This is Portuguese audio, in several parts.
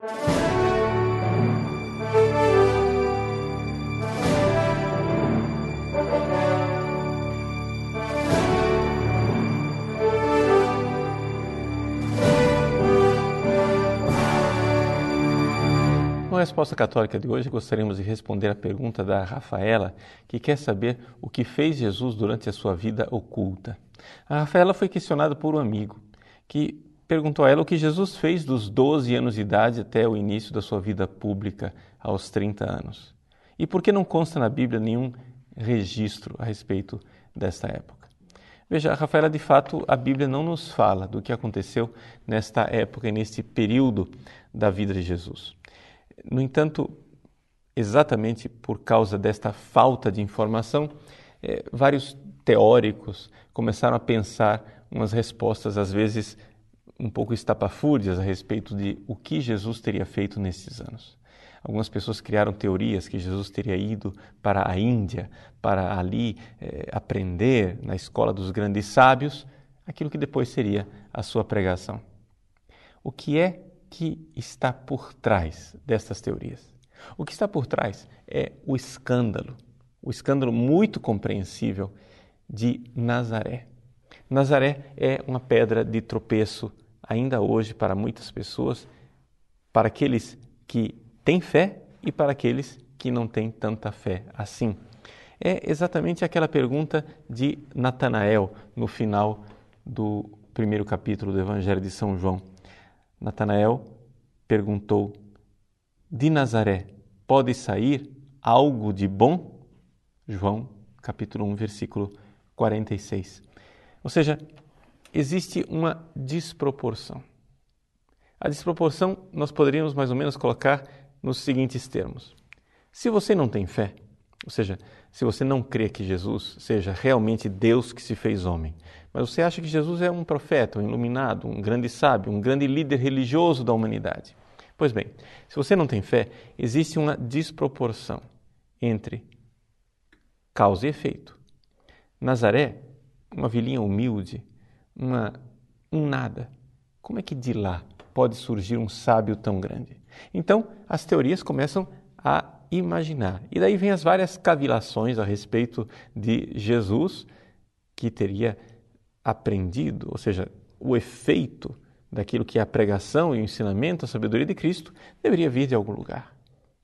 Na resposta católica de hoje, gostaríamos de responder a pergunta da Rafaela, que quer saber o que fez Jesus durante a sua vida oculta. A Rafaela foi questionada por um amigo, que perguntou a ela o que Jesus fez dos 12 anos de idade até o início da sua vida pública, aos 30 anos. E por que não consta na Bíblia nenhum registro a respeito desta época? Veja, Rafaela, de fato, a Bíblia não nos fala do que aconteceu nesta época e neste período da vida de Jesus. No entanto, exatamente por causa desta falta de informação, eh, vários teóricos começaram a pensar umas respostas, às vezes um pouco estapafúrdias, a respeito de o que Jesus teria feito nesses anos. Algumas pessoas criaram teorias que Jesus teria ido para a Índia, para ali eh, aprender na escola dos grandes sábios aquilo que depois seria a sua pregação. O que é que está por trás destas teorias? O que está por trás é o escândalo, o escândalo muito compreensível de Nazaré. Nazaré é uma pedra de tropeço ainda hoje para muitas pessoas, para aqueles que têm fé e para aqueles que não têm tanta fé assim. É exatamente aquela pergunta de Natanael no final do primeiro capítulo do Evangelho de São João. Natanael perguntou: De Nazaré pode sair algo de bom? João, capítulo 1, versículo 46. Ou seja, existe uma desproporção. A desproporção nós poderíamos mais ou menos colocar nos seguintes termos: se você não tem fé, ou seja, se você não crê que Jesus seja realmente Deus que se fez homem, mas você acha que Jesus é um profeta, um iluminado, um grande sábio, um grande líder religioso da humanidade. Pois bem, se você não tem fé, existe uma desproporção entre causa e efeito. Nazaré, uma vilinha humilde, uma, um nada. Como é que de lá pode surgir um sábio tão grande? Então, as teorias começam a imaginar. E daí vem as várias cavilações a respeito de Jesus, que teria aprendido, ou seja, o efeito daquilo que é a pregação e o ensinamento, a sabedoria de Cristo, deveria vir de algum lugar.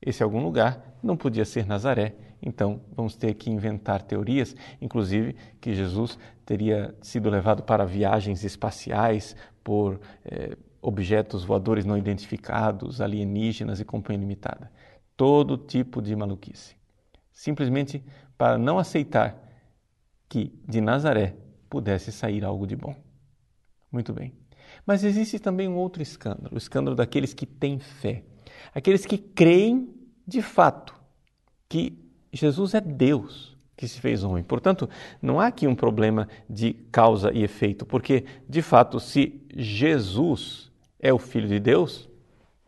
Esse algum lugar não podia ser Nazaré, então vamos ter que inventar teorias, inclusive que Jesus teria sido levado para viagens espaciais por eh, objetos voadores não identificados, alienígenas e companhia limitada. Todo tipo de maluquice. Simplesmente para não aceitar que de Nazaré pudesse sair algo de bom. Muito bem. Mas existe também um outro escândalo, o escândalo daqueles que têm fé, aqueles que creem de fato que Jesus é Deus que se fez homem. Portanto, não há aqui um problema de causa e efeito, porque de fato, se Jesus é o Filho de Deus,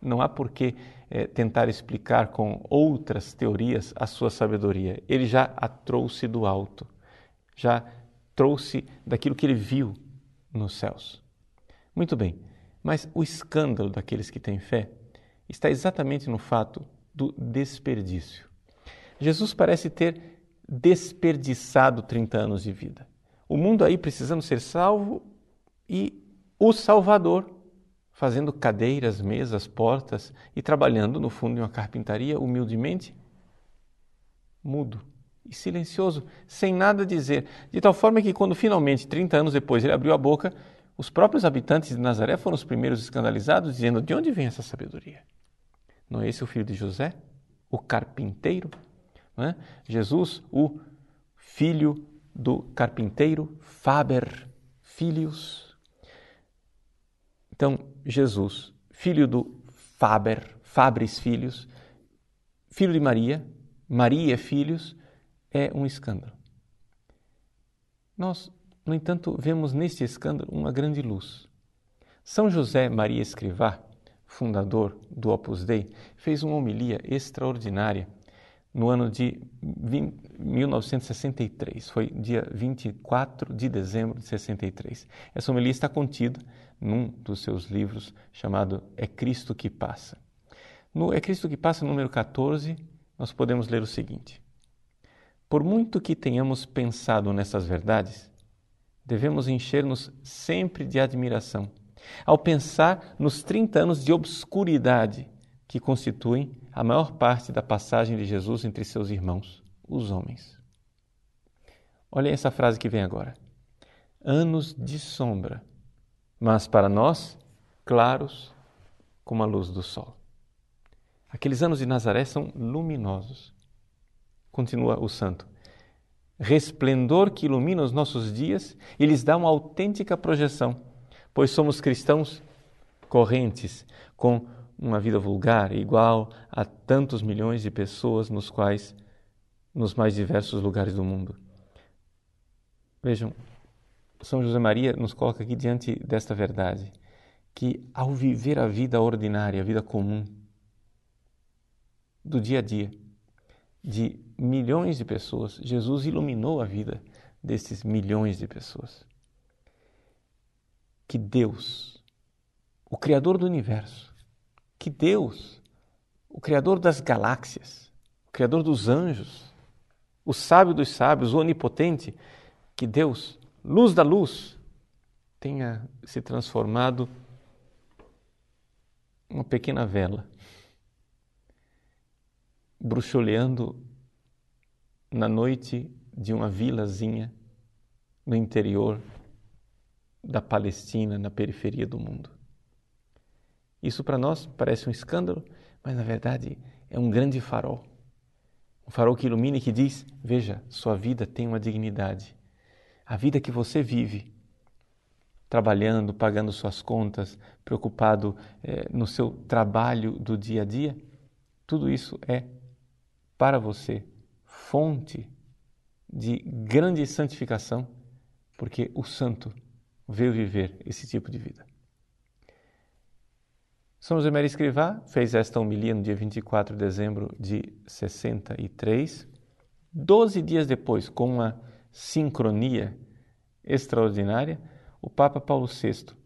não há por que é, tentar explicar com outras teorias a sua sabedoria. Ele já a trouxe do alto, já trouxe daquilo que ele viu nos céus. Muito bem, mas o escândalo daqueles que têm fé está exatamente no fato do desperdício. Jesus parece ter desperdiçado 30 anos de vida. O mundo aí precisando ser salvo e o Salvador fazendo cadeiras, mesas, portas e trabalhando no fundo de uma carpintaria humildemente, mudo e silencioso, sem nada dizer, de tal forma que quando finalmente, 30 anos depois, ele abriu a boca, os próprios habitantes de Nazaré foram os primeiros escandalizados, dizendo: De onde vem essa sabedoria? Não é esse o filho de José, o carpinteiro? É? Jesus, o filho do carpinteiro, Faber, filhos. Então, Jesus, filho do Faber, Fabres filhos, filho de Maria, Maria filhos, é um escândalo. Nós, no entanto, vemos neste escândalo uma grande luz. São José Maria Escrivá, fundador do Opus Dei, fez uma homilia extraordinária no ano de 1963, foi dia 24 de dezembro de 63. Essa homilia está contida num dos seus livros chamado É Cristo que Passa. No É Cristo que Passa, número 14, nós podemos ler o seguinte: Por muito que tenhamos pensado nessas verdades, devemos encher-nos sempre de admiração ao pensar nos 30 anos de obscuridade que constituem a maior parte da passagem de Jesus entre seus irmãos, os homens. Olhem essa frase que vem agora. Anos de sombra, mas para nós, claros como a luz do sol. Aqueles anos de Nazaré são luminosos. Continua o santo. Resplendor que ilumina os nossos dias e lhes dá uma autêntica projeção, pois somos cristãos correntes, com uma vida vulgar, igual a tantos milhões de pessoas nos quais nos mais diversos lugares do mundo. Vejam, São José Maria nos coloca aqui diante desta verdade, que ao viver a vida ordinária, a vida comum, do dia a dia, de milhões de pessoas, Jesus iluminou a vida desses milhões de pessoas. Que Deus, o Criador do universo, que Deus, o Criador das galáxias, o Criador dos anjos, o sábio dos sábios, o onipotente, que Deus, luz da luz, tenha se transformado em uma pequena vela, bruxuleando na noite de uma vilazinha no interior da Palestina, na periferia do mundo. Isso para nós parece um escândalo, mas na verdade é um grande farol. Um farol que ilumina e que diz: veja, sua vida tem uma dignidade. A vida que você vive, trabalhando, pagando suas contas, preocupado eh, no seu trabalho do dia a dia, tudo isso é para você fonte de grande santificação, porque o santo veio viver esse tipo de vida. São José Maria Escrivá fez esta homilia no dia 24 de dezembro de 63. Doze dias depois, com uma sincronia extraordinária, o Papa Paulo VI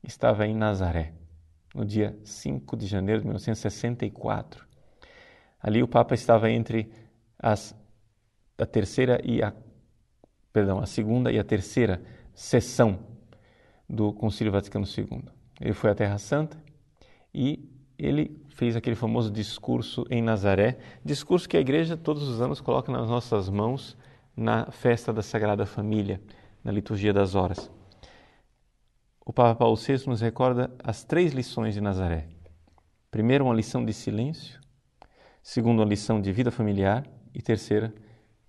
estava em Nazaré, no dia 5 de janeiro de 1964. Ali o Papa estava entre as, a terceira e a perdão, a segunda e a terceira sessão do Concílio Vaticano II. Ele foi à Terra Santa e ele fez aquele famoso discurso em Nazaré, discurso que a igreja todos os anos coloca nas nossas mãos na festa da Sagrada Família, na liturgia das horas. O Papa Paulo VI nos recorda as três lições de Nazaré. Primeiro, uma lição de silêncio. Segundo, uma lição de vida familiar. E terceira,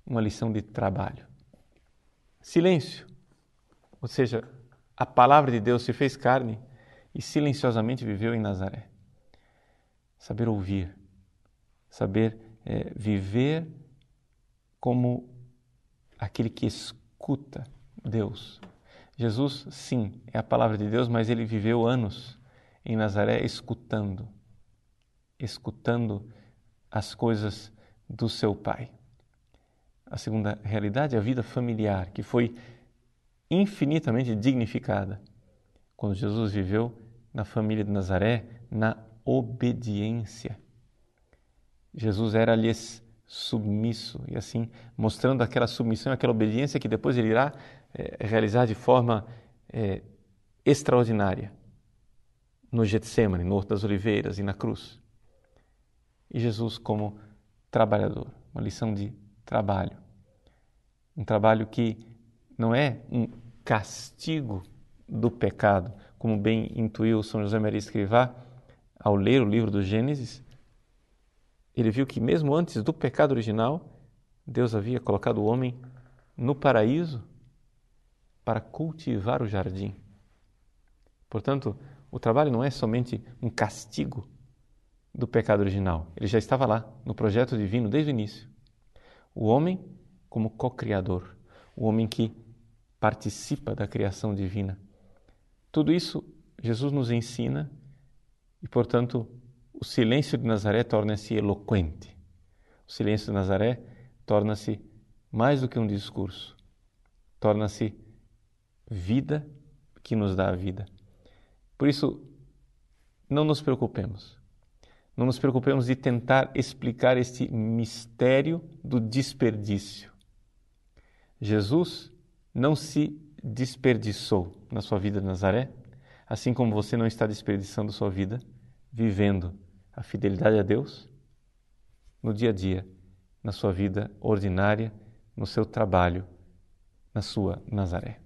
uma lição de trabalho. Silêncio, ou seja, a palavra de Deus se fez carne e silenciosamente viveu em Nazaré. Saber ouvir, saber é, viver como aquele que escuta Deus. Jesus, sim, é a palavra de Deus, mas ele viveu anos em Nazaré escutando, escutando as coisas do seu Pai. A segunda realidade é a vida familiar, que foi infinitamente dignificada quando Jesus viveu na família de Nazaré na obediência. Jesus era-lhes submisso e assim mostrando aquela submissão, aquela obediência que depois ele irá é, realizar de forma é, extraordinária no Getsemane, no Horto das Oliveiras e na cruz. E Jesus como trabalhador, uma lição de trabalho, um trabalho que não é um castigo do pecado, como bem intuiu São José Maria Escrivá ao ler o livro do Gênesis, ele viu que mesmo antes do pecado original, Deus havia colocado o homem no paraíso para cultivar o jardim. Portanto, o trabalho não é somente um castigo do pecado original, ele já estava lá no projeto divino desde o início. O homem como co-criador, o homem que participa da criação divina. Tudo isso Jesus nos ensina e, portanto, o silêncio de Nazaré torna-se eloquente. O silêncio de Nazaré torna-se mais do que um discurso, torna-se vida que nos dá a vida. Por isso, não nos preocupemos. não nos preocupemos de tentar explicar este mistério do desperdício. Jesus não se desperdiçou na sua vida de Nazaré, assim como você não está desperdiçando sua vida vivendo a fidelidade a Deus no dia a dia, na sua vida ordinária, no seu trabalho, na sua Nazaré.